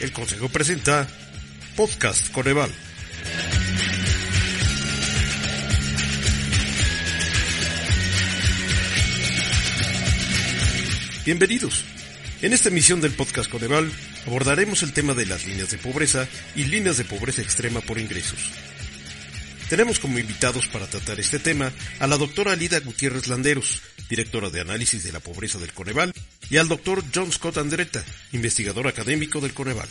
El Consejo presenta Podcast Coneval. Bienvenidos. En esta emisión del Podcast Coneval abordaremos el tema de las líneas de pobreza y líneas de pobreza extrema por ingresos. Tenemos como invitados para tratar este tema a la doctora Alida Gutiérrez Landeros, directora de análisis de la pobreza del Coneval, y al doctor John Scott Andretta, investigador académico del Coneval.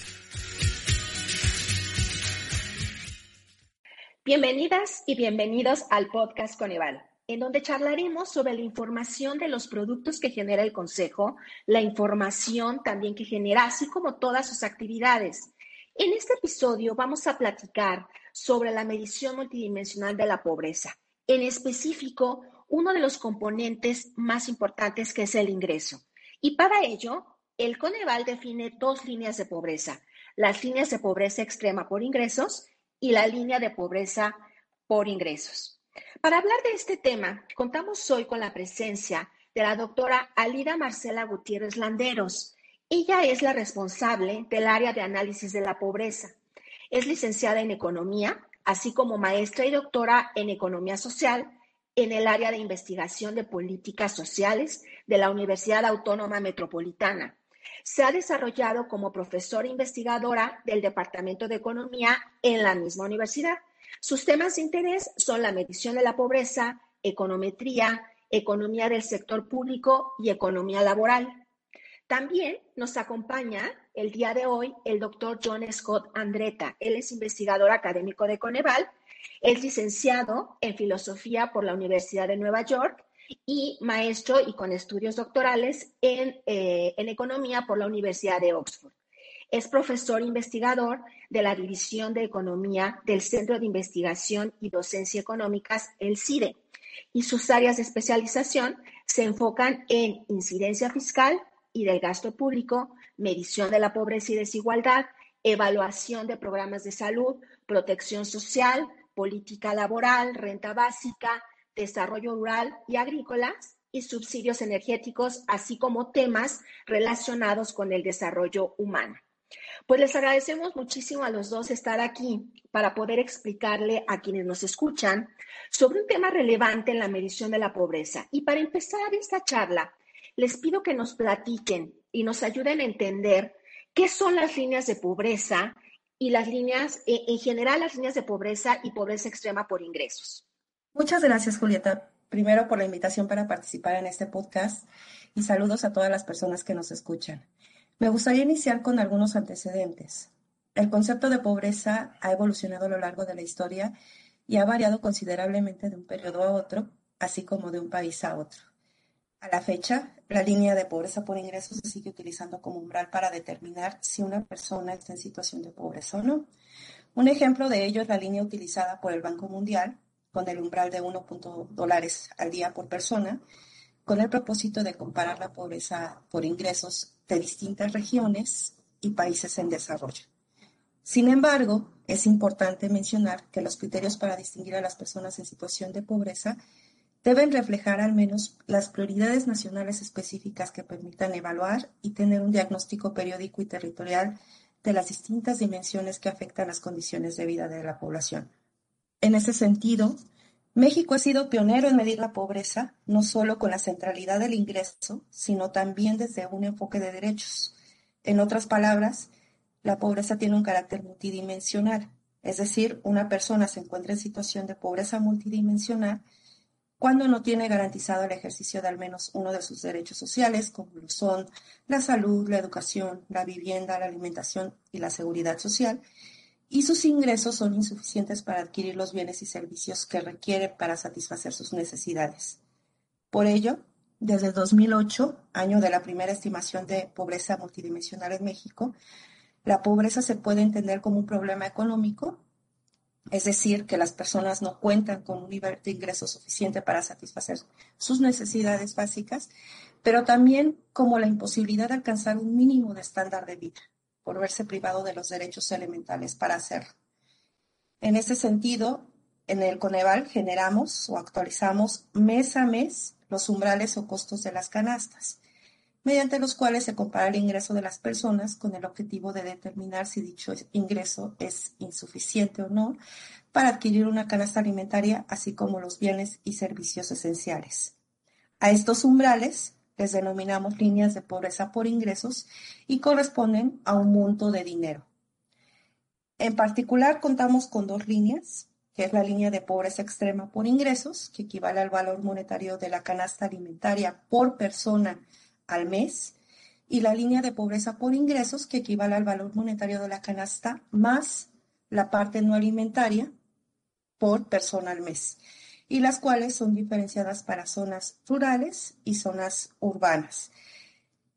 Bienvenidas y bienvenidos al podcast Coneval, en donde charlaremos sobre la información de los productos que genera el Consejo, la información también que genera, así como todas sus actividades. En este episodio vamos a platicar sobre la medición multidimensional de la pobreza, en específico uno de los componentes más importantes que es el ingreso. Y para ello, el Coneval define dos líneas de pobreza, las líneas de pobreza extrema por ingresos y la línea de pobreza por ingresos. Para hablar de este tema, contamos hoy con la presencia de la doctora Alida Marcela Gutiérrez Landeros. Ella es la responsable del área de análisis de la pobreza. Es licenciada en economía, así como maestra y doctora en economía social en el área de investigación de políticas sociales de la Universidad Autónoma Metropolitana. Se ha desarrollado como profesora investigadora del Departamento de Economía en la misma universidad. Sus temas de interés son la medición de la pobreza, econometría, economía del sector público y economía laboral. También nos acompaña el día de hoy el doctor John Scott Andretta. Él es investigador académico de Coneval es licenciado en filosofía por la Universidad de Nueva York y maestro y con estudios doctorales en, eh, en economía por la Universidad de Oxford. Es profesor investigador de la División de Economía del Centro de Investigación y Docencia Económicas, el CIDE, y sus áreas de especialización se enfocan en incidencia fiscal y del gasto público, medición de la pobreza y desigualdad, evaluación de programas de salud, protección social, política laboral, renta básica, desarrollo rural y agrícolas y subsidios energéticos, así como temas relacionados con el desarrollo humano. Pues les agradecemos muchísimo a los dos estar aquí para poder explicarle a quienes nos escuchan sobre un tema relevante en la medición de la pobreza. Y para empezar esta charla, les pido que nos platiquen y nos ayuden a entender qué son las líneas de pobreza y las líneas, eh, en general, las líneas de pobreza y pobreza extrema por ingresos. Muchas gracias, Julieta. Primero por la invitación para participar en este podcast y saludos a todas las personas que nos escuchan. Me gustaría iniciar con algunos antecedentes. El concepto de pobreza ha evolucionado a lo largo de la historia y ha variado considerablemente de un periodo a otro, así como de un país a otro. A la fecha, la línea de pobreza por ingresos se sigue utilizando como umbral para determinar si una persona está en situación de pobreza o no. Un ejemplo de ello es la línea utilizada por el Banco Mundial con el umbral de 1. dólares al día por persona, con el propósito de comparar la pobreza por ingresos de distintas regiones y países en desarrollo. Sin embargo, es importante mencionar que los criterios para distinguir a las personas en situación de pobreza deben reflejar al menos las prioridades nacionales específicas que permitan evaluar y tener un diagnóstico periódico y territorial de las distintas dimensiones que afectan las condiciones de vida de la población. En ese sentido, México ha sido pionero en medir la pobreza, no solo con la centralidad del ingreso, sino también desde un enfoque de derechos. En otras palabras, la pobreza tiene un carácter multidimensional, es decir, una persona se encuentra en situación de pobreza multidimensional cuando no tiene garantizado el ejercicio de al menos uno de sus derechos sociales, como lo son la salud, la educación, la vivienda, la alimentación y la seguridad social, y sus ingresos son insuficientes para adquirir los bienes y servicios que requiere para satisfacer sus necesidades. Por ello, desde el 2008, año de la primera estimación de pobreza multidimensional en México, la pobreza se puede entender como un problema económico es decir, que las personas no cuentan con un nivel de ingreso suficiente para satisfacer sus necesidades básicas, pero también como la imposibilidad de alcanzar un mínimo de estándar de vida por verse privado de los derechos elementales para hacerlo. En ese sentido, en el Coneval generamos o actualizamos mes a mes los umbrales o costos de las canastas. mediante los cuales se compara el ingreso de las personas con el objetivo de determinar si dicho ingreso es insuficiente o no para adquirir una canasta alimentaria, así como los bienes y servicios esenciales. A estos umbrales les denominamos líneas de pobreza por ingresos y corresponden a un monto de dinero. En particular, contamos con dos líneas, que es la línea de pobreza extrema por ingresos, que equivale al valor monetario de la canasta alimentaria por persona al mes, y la línea de pobreza por ingresos, que equivale al valor monetario de la canasta más la parte no alimentaria por persona al mes y las cuales son diferenciadas para zonas rurales y zonas urbanas.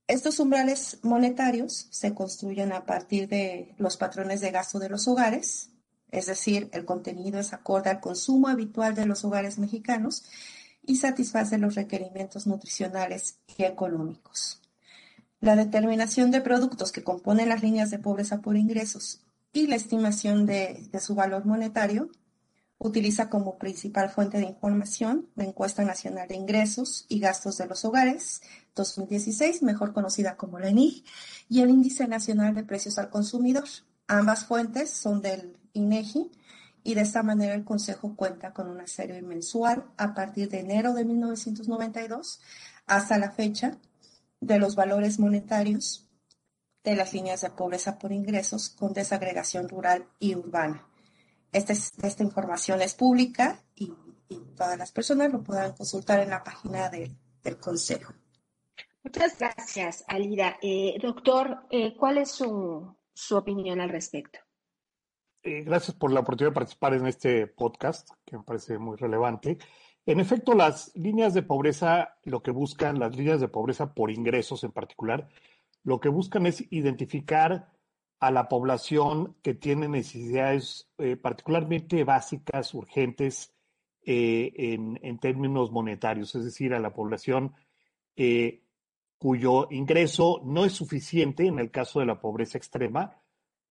Estos umbrales monetarios se construyen a partir de los patrones de gasto de los hogares, es decir, el contenido es acorde al consumo habitual de los hogares mexicanos y satisface los requerimientos nutricionales y económicos. La determinación de productos que componen las líneas de pobreza por ingresos y la estimación de, de su valor monetario Utiliza como principal fuente de información la Encuesta Nacional de Ingresos y Gastos de los Hogares 2016, mejor conocida como la ENIG, y el Índice Nacional de Precios al Consumidor. Ambas fuentes son del INEGI y de esta manera el Consejo cuenta con una serie mensual a partir de enero de 1992 hasta la fecha de los valores monetarios de las líneas de pobreza por ingresos con desagregación rural y urbana. Esta, esta información es pública y, todas las personas lo puedan consultar en la página del Consejo. Muchas gracias, Alida. Eh, doctor, eh, ¿cuál es su, opinión al respecto? Eh, gracias por la oportunidad de participar en este podcast, que me parece muy relevante. En efecto, las líneas de pobreza, lo que buscan, las líneas de pobreza por ingresos en particular, lo que buscan es identificar a la población que tiene necesidades eh, particularmente básicas, urgentes, eh, en, términos monetarios, es decir, a la población eh, cuyo ingreso no es suficiente, en el caso de la pobreza extrema,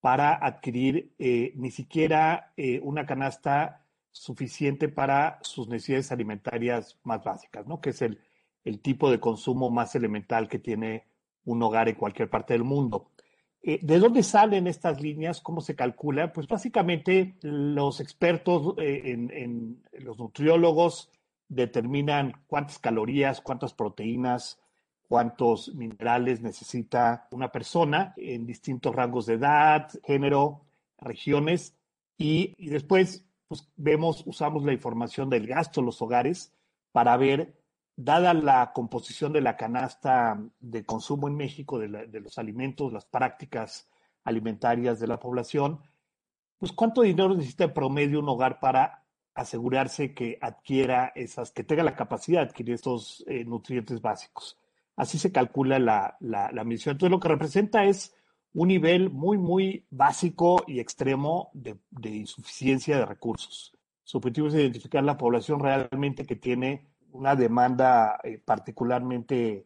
para adquirir ni siquiera una canasta suficiente para sus necesidades alimentarias más básicas, ¿no? que es el, el tipo de consumo más elemental que tiene un hogar en cualquier parte del mundo. Eh, ¿De dónde salen estas líneas? ¿Cómo se calcula? Pues básicamente los expertos eh, en, los nutriólogos determinan cuántas calorías, cuántas proteínas, cuántos minerales necesita una persona en distintos rangos de edad, género, regiones y, después pues, vemos, usamos la información del gasto en los hogares para ver dada la composición de la canasta de consumo en México, de, los alimentos, las prácticas alimentarias de la población, pues cuánto dinero necesita en promedio un hogar para asegurarse que adquiera esas, que tenga la capacidad de adquirir estos eh, nutrientes básicos. Así se calcula la, la, la. Entonces, lo que representa es un nivel muy, muy básico y extremo de, de insuficiencia de recursos. Su objetivo es identificar la población realmente que tiene una demanda eh, particularmente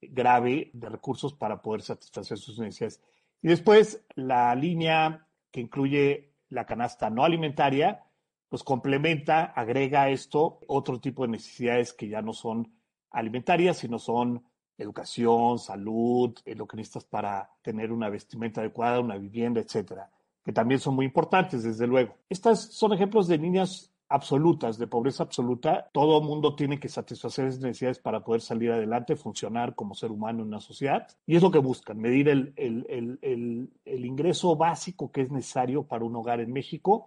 grave de recursos para poder satisfacer sus necesidades. Y después la línea que incluye la canasta no alimentaria, pues complementa, agrega esto otro tipo de necesidades que ya no son alimentarias, sino son educación, salud, eh, lo que necesitas para tener una vestimenta adecuada, una vivienda, etcétera, que también son muy importantes, desde luego. Estas son ejemplos de líneas absolutas, de pobreza absoluta, todo mundo tiene que satisfacer esas necesidades para poder salir adelante, funcionar como ser humano en una sociedad. Y es lo que buscan, medir el, el, el, el, ingreso básico que es necesario para un hogar en México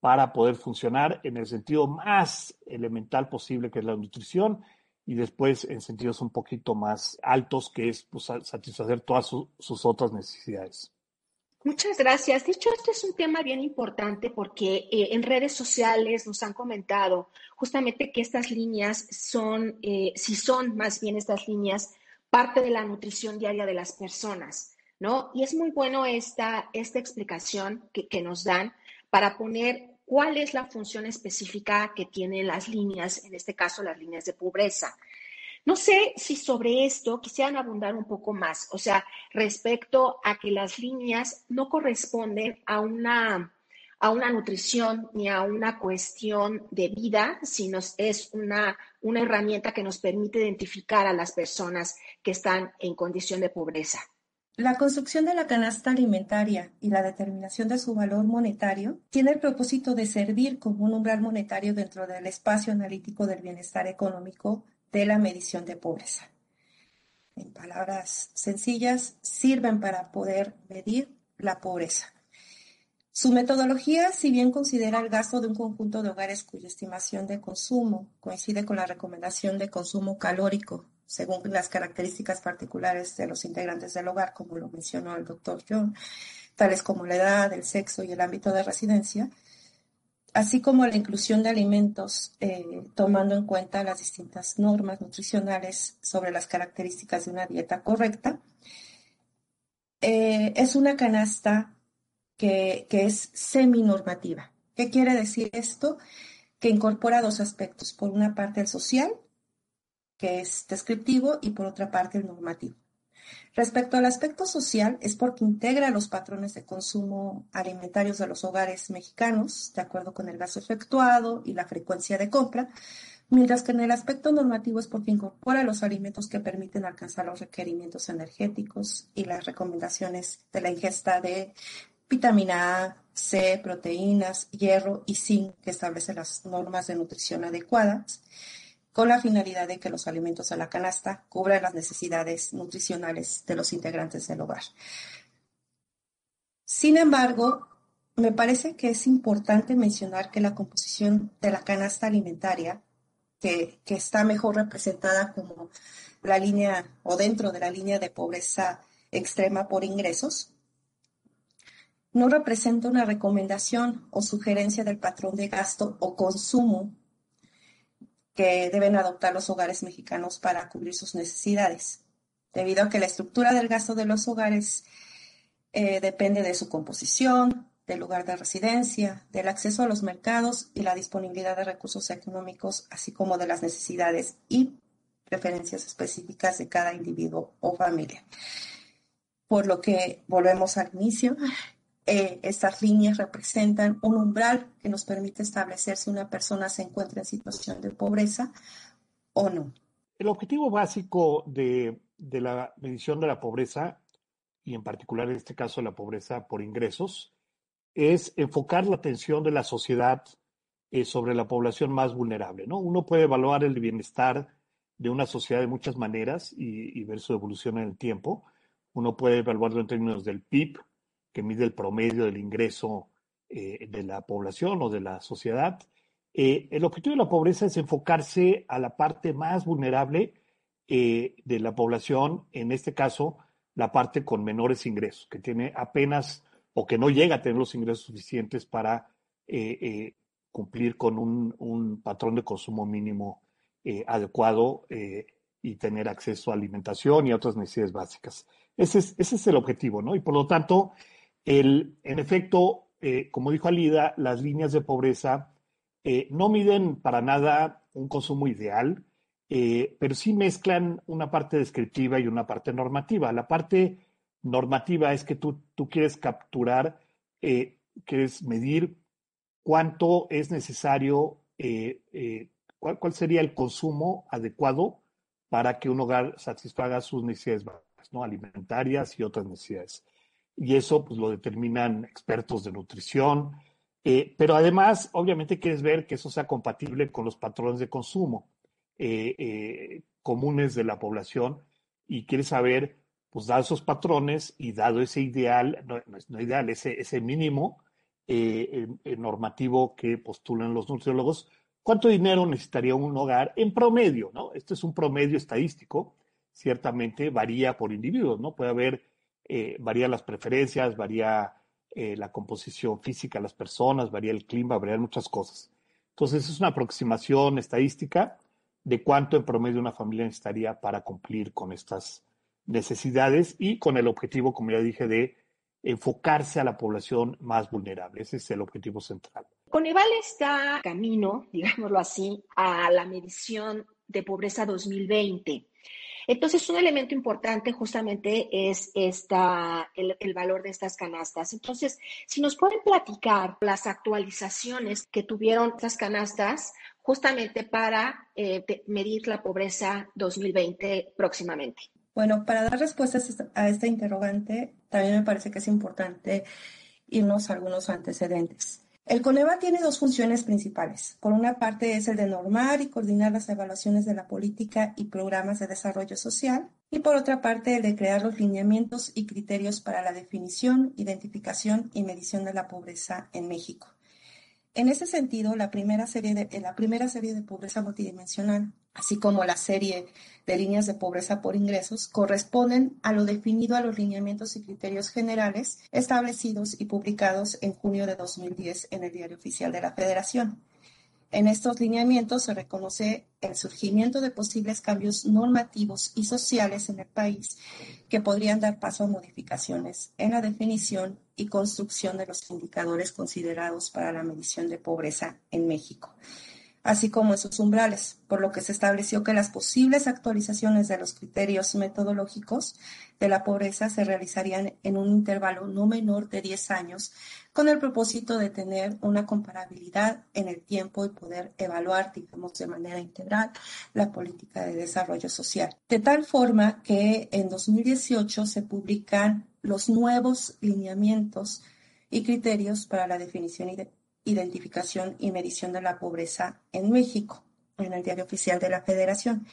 para poder funcionar en el sentido más elemental posible, que es la nutrición, y después en sentidos un poquito más altos, que es pues, satisfacer todas sus otras necesidades. Muchas gracias. De hecho, este es un tema bien importante porque eh, en redes sociales nos han comentado justamente que estas líneas son, eh, si son más bien estas líneas, parte de la nutrición diaria de las personas, ¿no? Y es muy bueno esta, esta explicación que, que nos dan para poner cuál es la función específica que tienen las líneas, en este caso las líneas de pobreza. No sé si sobre esto quisieran abundar un poco más, o sea, respecto a que las líneas no corresponden a una, a una nutrición ni a una cuestión de vida, sino es una, una herramienta que nos permite identificar a las personas que están en condición de pobreza. La construcción de la canasta alimentaria y la determinación de su valor monetario tiene el propósito de servir como un umbral monetario dentro del espacio analítico del bienestar económico de la medición de pobreza. En palabras sencillas, sirven para poder medir la pobreza. Su metodología, si bien considera el gasto de un conjunto de hogares cuya estimación de consumo coincide con la recomendación de consumo calórico según las características particulares de los integrantes del hogar, como lo mencionó el doctor John, tales como la edad, el sexo y el ámbito de residencia, así como la inclusión de alimentos eh, tomando en cuenta las distintas normas nutricionales sobre las características de una dieta correcta. Eh, es una canasta que, que es seminormativa. ¿Qué quiere decir esto? Que incorpora dos aspectos. Por una parte, el social que es descriptivo, y por otra parte el normativo. Respecto al aspecto social, es porque integra los patrones de consumo alimentarios de los hogares mexicanos, de acuerdo con el gasto efectuado y la frecuencia de compra, mientras que en el aspecto normativo es porque incorpora los alimentos que permiten alcanzar los requerimientos energéticos y las recomendaciones de la ingesta de vitamina A, C, proteínas, hierro y zinc que establece las normas de nutrición adecuadas con la finalidad de que los alimentos a la canasta cubran las necesidades nutricionales de los integrantes del hogar. Sin embargo, me parece que es importante mencionar que la composición de la canasta alimentaria, que, que está mejor representada como la línea o dentro de la línea de pobreza extrema por ingresos, no representa una recomendación o sugerencia del patrón de gasto o consumo que deben adoptar los hogares mexicanos para cubrir sus necesidades, debido a que la estructura del gasto de los hogares eh, depende de su composición, del lugar de residencia, del acceso a los mercados y la disponibilidad de recursos económicos, así como de las necesidades y preferencias específicas de cada individuo o familia. Por lo que volvemos al inicio, eh, estas líneas representan un umbral que nos permite establecer si una persona se encuentra en situación de pobreza o no. El objetivo básico de, la medición de la pobreza, y en particular en este caso la pobreza por ingresos, es enfocar la atención de la sociedad eh, sobre la población más vulnerable. ¿no? Uno puede evaluar el bienestar de una sociedad de muchas maneras y, y ver su evolución en el tiempo. Uno puede evaluarlo en términos del PIB, que mide el promedio del ingreso eh, de la población o de la sociedad. Eh, el objetivo de la pobreza es enfocarse a la parte más vulnerable eh, de la población, en este caso, la parte con menores ingresos, que tiene apenas o que no llega a tener los ingresos suficientes para cumplir con un, un, patrón de consumo mínimo adecuado y tener acceso a alimentación y a otras necesidades básicas. Ese es, ese es el objetivo, ¿no? Y por lo tanto, en efecto, eh, como dijo Alida, las líneas de pobreza eh, no miden para nada un consumo ideal, eh, pero sí mezclan una parte descriptiva y una parte normativa. La parte normativa es que tú, quieres capturar, quieres medir cuánto es necesario, cuál, cuál, sería el consumo adecuado para que un hogar satisfaga sus necesidades ¿no? alimentarias y otras necesidades y eso pues lo determinan expertos de nutrición, eh, pero además obviamente quieres ver que eso sea compatible con los patrones de consumo eh, eh, comunes de la población y quieres saber, pues dado esos patrones y dado ese ideal, no, no ideal, ese, ese mínimo normativo que postulan los nutriólogos, ¿cuánto dinero necesitaría un hogar en promedio? ¿no? Esto es un promedio estadístico, ciertamente varía por individuos, ¿no? Puede haber eh, varía las preferencias, varía eh, la composición física de las personas, varía el clima, varían muchas cosas. Entonces es una aproximación estadística de cuánto en promedio una familia necesitaría para cumplir con estas necesidades y con el objetivo, como ya dije, de enfocarse a la población más vulnerable. Ese es el objetivo central. Coneval está camino, digámoslo así, a la medición de pobreza 2020. Entonces, un elemento importante justamente es esta, el, valor de estas canastas. Entonces, si nos pueden platicar las actualizaciones que tuvieron estas canastas justamente para eh, medir la pobreza 2020 próximamente. Bueno, para dar respuestas a esta interrogante, también me parece que es importante irnos a algunos antecedentes. El CONEVA tiene dos funciones principales. Por una parte es el de normar y coordinar las evaluaciones de la política y programas de desarrollo social y por otra parte el de crear los lineamientos y criterios para la definición, identificación y medición de la pobreza en México. En ese sentido, la primera serie de, la primera serie de pobreza multidimensional, así como la serie de líneas de pobreza por ingresos, corresponden a lo definido a los lineamientos y criterios generales establecidos y publicados en junio de 2010 en el Diario Oficial de la Federación. En estos lineamientos se reconoce el surgimiento de posibles cambios normativos y sociales en el país que podrían dar paso a modificaciones en la definición y construcción de los indicadores considerados para la medición de pobreza en México así como esos umbrales, por lo que se estableció que las posibles actualizaciones de los criterios metodológicos de la pobreza se realizarían en un intervalo no menor de 10 años, con el propósito de tener una comparabilidad en el tiempo y poder evaluar, digamos, de manera integral la política de desarrollo social. De tal forma que en 2018 se publican los nuevos lineamientos y criterios para la definición y identificación y medición de la pobreza en México, en el Diario Oficial de la Federación.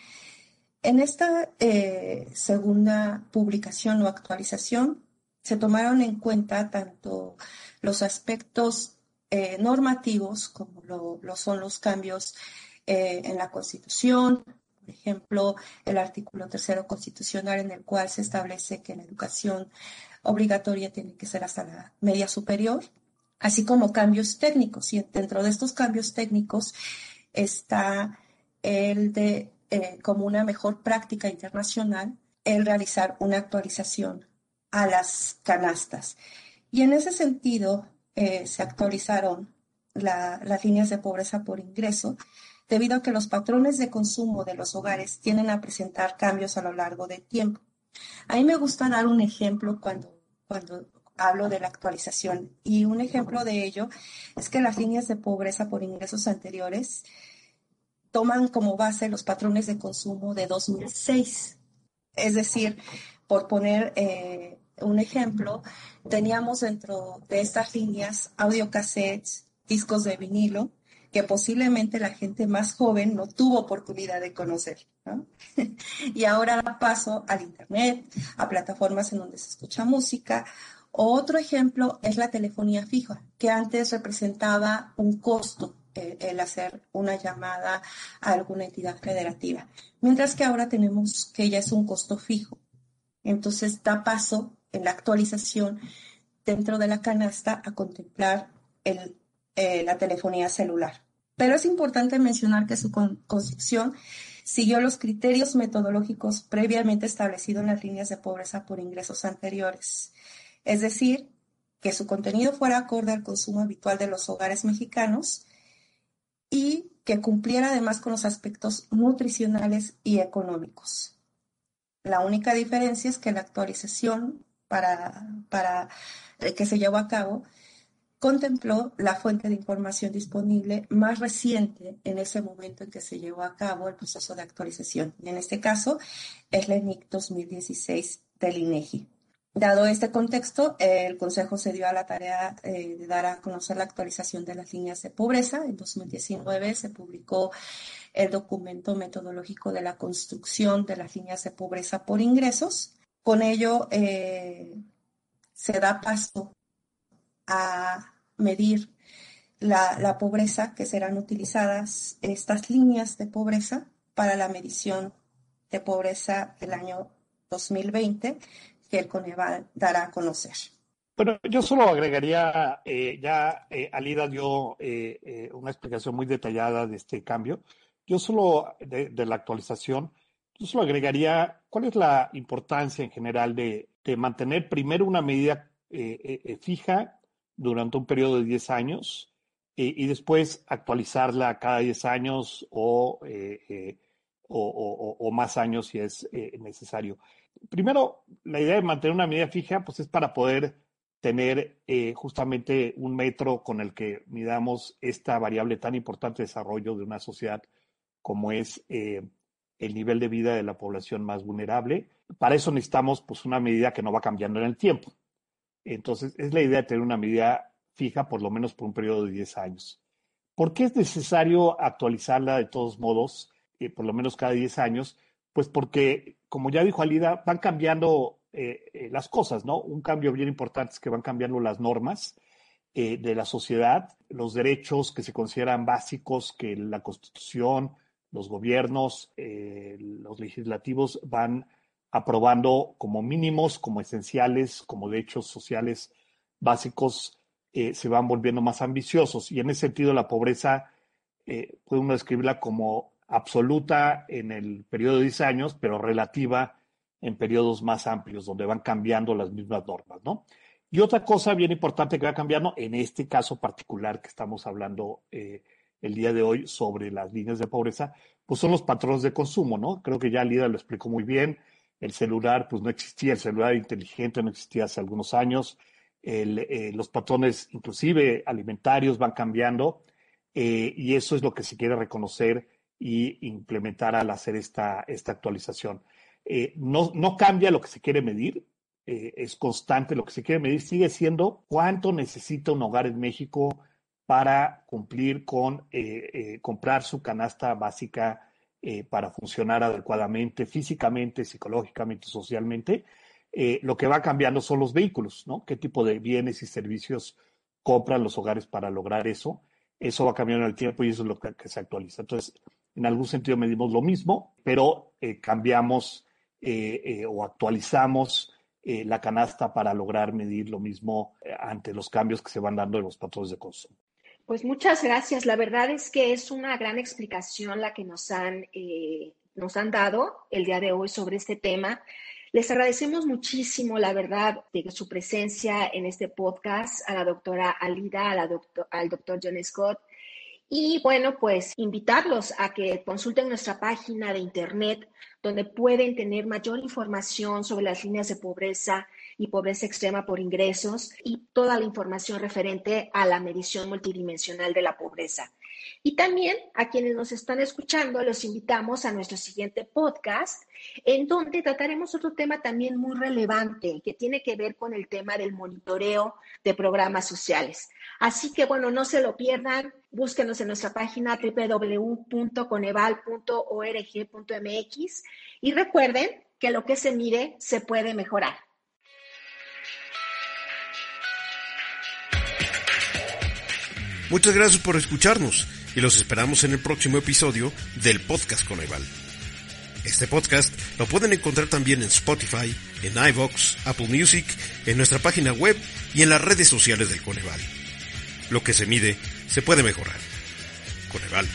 En esta eh, segunda publicación o actualización se tomaron en cuenta tanto los aspectos eh, normativos como lo, son los cambios eh, en la Constitución, por ejemplo, el artículo tercero constitucional en el cual se establece que la educación obligatoria tiene que ser hasta la media superior, así como cambios técnicos. Y dentro de estos cambios técnicos está el de, eh, como una mejor práctica internacional, el realizar una actualización a las canastas. Y en ese sentido, eh, se actualizaron las líneas de pobreza por ingreso, debido a que los patrones de consumo de los hogares tienden a presentar cambios a lo largo del tiempo. A mí me gusta dar un ejemplo cuando, cuando hablo de la actualización. Y un ejemplo de ello es que las líneas de pobreza por ingresos anteriores toman como base los patrones de consumo de 2006. Es decir, por poner eh, un ejemplo, teníamos dentro de estas líneas audiocassettes, discos de vinilo, que posiblemente la gente más joven no tuvo oportunidad de conocer. y ahora paso al Internet, a plataformas en donde se escucha música otro ejemplo es la telefonía fija, que antes representaba un costo eh, el hacer una llamada a alguna entidad federativa, mientras que ahora tenemos que ya es un costo fijo. Entonces da paso en la actualización dentro de la canasta a contemplar eh, la telefonía celular. Pero es importante mencionar que su construcción siguió los criterios metodológicos previamente establecidos en las líneas de pobreza por ingresos anteriores es decir, que su contenido fuera acorde al consumo habitual de los hogares mexicanos y que cumpliera además con los aspectos nutricionales y económicos. La única diferencia es que la actualización para, para eh, que se llevó a cabo contempló la fuente de información disponible más reciente en ese momento en que se llevó a cabo el proceso de actualización. Y en este caso es la ENIC 2016 del INEGI. Dado este contexto, el Consejo se dio a la tarea eh, de dar a conocer la actualización de las líneas de pobreza. En 2019 se publicó el documento metodológico de la construcción de las líneas de pobreza por ingresos. Con ello eh, se da paso a medir la, la pobreza que serán utilizadas estas líneas de pobreza para la medición de pobreza del año 2020 que el Coneval dará a conocer. Bueno, yo solo agregaría, eh, ya eh, Alida dio eh, una explicación muy detallada de este cambio. Yo solo, de, la actualización, yo solo agregaría cuál es la importancia en general de, mantener primero una medida fija durante un periodo de 10 años y después actualizarla cada 10 años o o, más años si es eh, necesario. Primero, la idea de mantener una medida fija, pues es para poder tener eh, justamente un metro con el que midamos esta variable tan importante de desarrollo de una sociedad como es eh, el nivel de vida de la población más vulnerable. Para eso necesitamos pues, una medida que no va cambiando en el tiempo. Entonces, es la idea de tener una medida fija por lo menos por un periodo de 10 años. ¿Por qué es necesario actualizarla de todos modos, eh, por lo menos cada 10 años? Pues porque, como ya dijo Alida, van cambiando eh, eh, las cosas, ¿no? Un cambio bien importante es que van cambiando las normas de la sociedad, los derechos que se consideran básicos, que la Constitución, los gobiernos, los legislativos van aprobando como mínimos, como esenciales, como derechos sociales básicos eh, se van volviendo más ambiciosos. Y en ese sentido, la pobreza eh, puede describirla como absoluta en el periodo de 10 años, pero relativa en periodos más amplios, donde van cambiando las mismas normas, ¿no? Y otra cosa bien importante que va cambiando, en este caso particular que estamos hablando eh, el día de hoy sobre las líneas de pobreza, pues son los patrones de consumo, ¿no? Creo que ya Lida lo explicó muy bien. El celular, pues no existía, el celular inteligente no existía hace algunos años. Eh, los patrones inclusive alimentarios van cambiando eh, y eso es lo que se quiere reconocer y implementar al hacer esta, esta actualización. Eh, no, no cambia lo que se quiere medir, es constante lo que se quiere medir, sigue siendo cuánto necesita un hogar en México para cumplir con comprar su canasta básica para funcionar adecuadamente, físicamente, psicológicamente, socialmente eh, lo que va cambiando son los vehículos, ¿no? ¿Qué tipo de bienes y servicios compran los hogares para lograr eso? Eso va cambiando en el tiempo y eso es lo que, se actualiza. Entonces, en algún sentido medimos lo mismo, pero eh, cambiamos eh, o actualizamos la canasta para lograr medir lo mismo ante los cambios que se van dando en los patrones de consumo. Pues muchas gracias. La verdad es que es una gran explicación la que nos han, nos han dado el día de hoy sobre este tema. Les agradecemos muchísimo, la verdad, de su presencia en este podcast, a la doctora Alida, a la doctor, al doctor John Scott. Y bueno, pues invitarlos a que consulten nuestra página de internet, donde pueden tener mayor información sobre las líneas de pobreza y pobreza extrema por ingresos y toda la información referente a la medición multidimensional de la pobreza. Y también a quienes nos están escuchando, los invitamos a nuestro siguiente podcast, en donde trataremos otro tema también muy relevante que tiene que ver con el tema del monitoreo de programas sociales. Así que bueno, no se lo pierdan, búsquenos en nuestra página www.coneval.org.mx y recuerden que lo que se mire se puede mejorar. Muchas gracias por escucharnos y los esperamos en el próximo episodio del Podcast Coneval. Este podcast lo pueden encontrar también en Spotify, en iVoox, Apple Music, en nuestra página web y en las redes sociales del Coneval. Lo que se mide se puede mejorar. Coneval.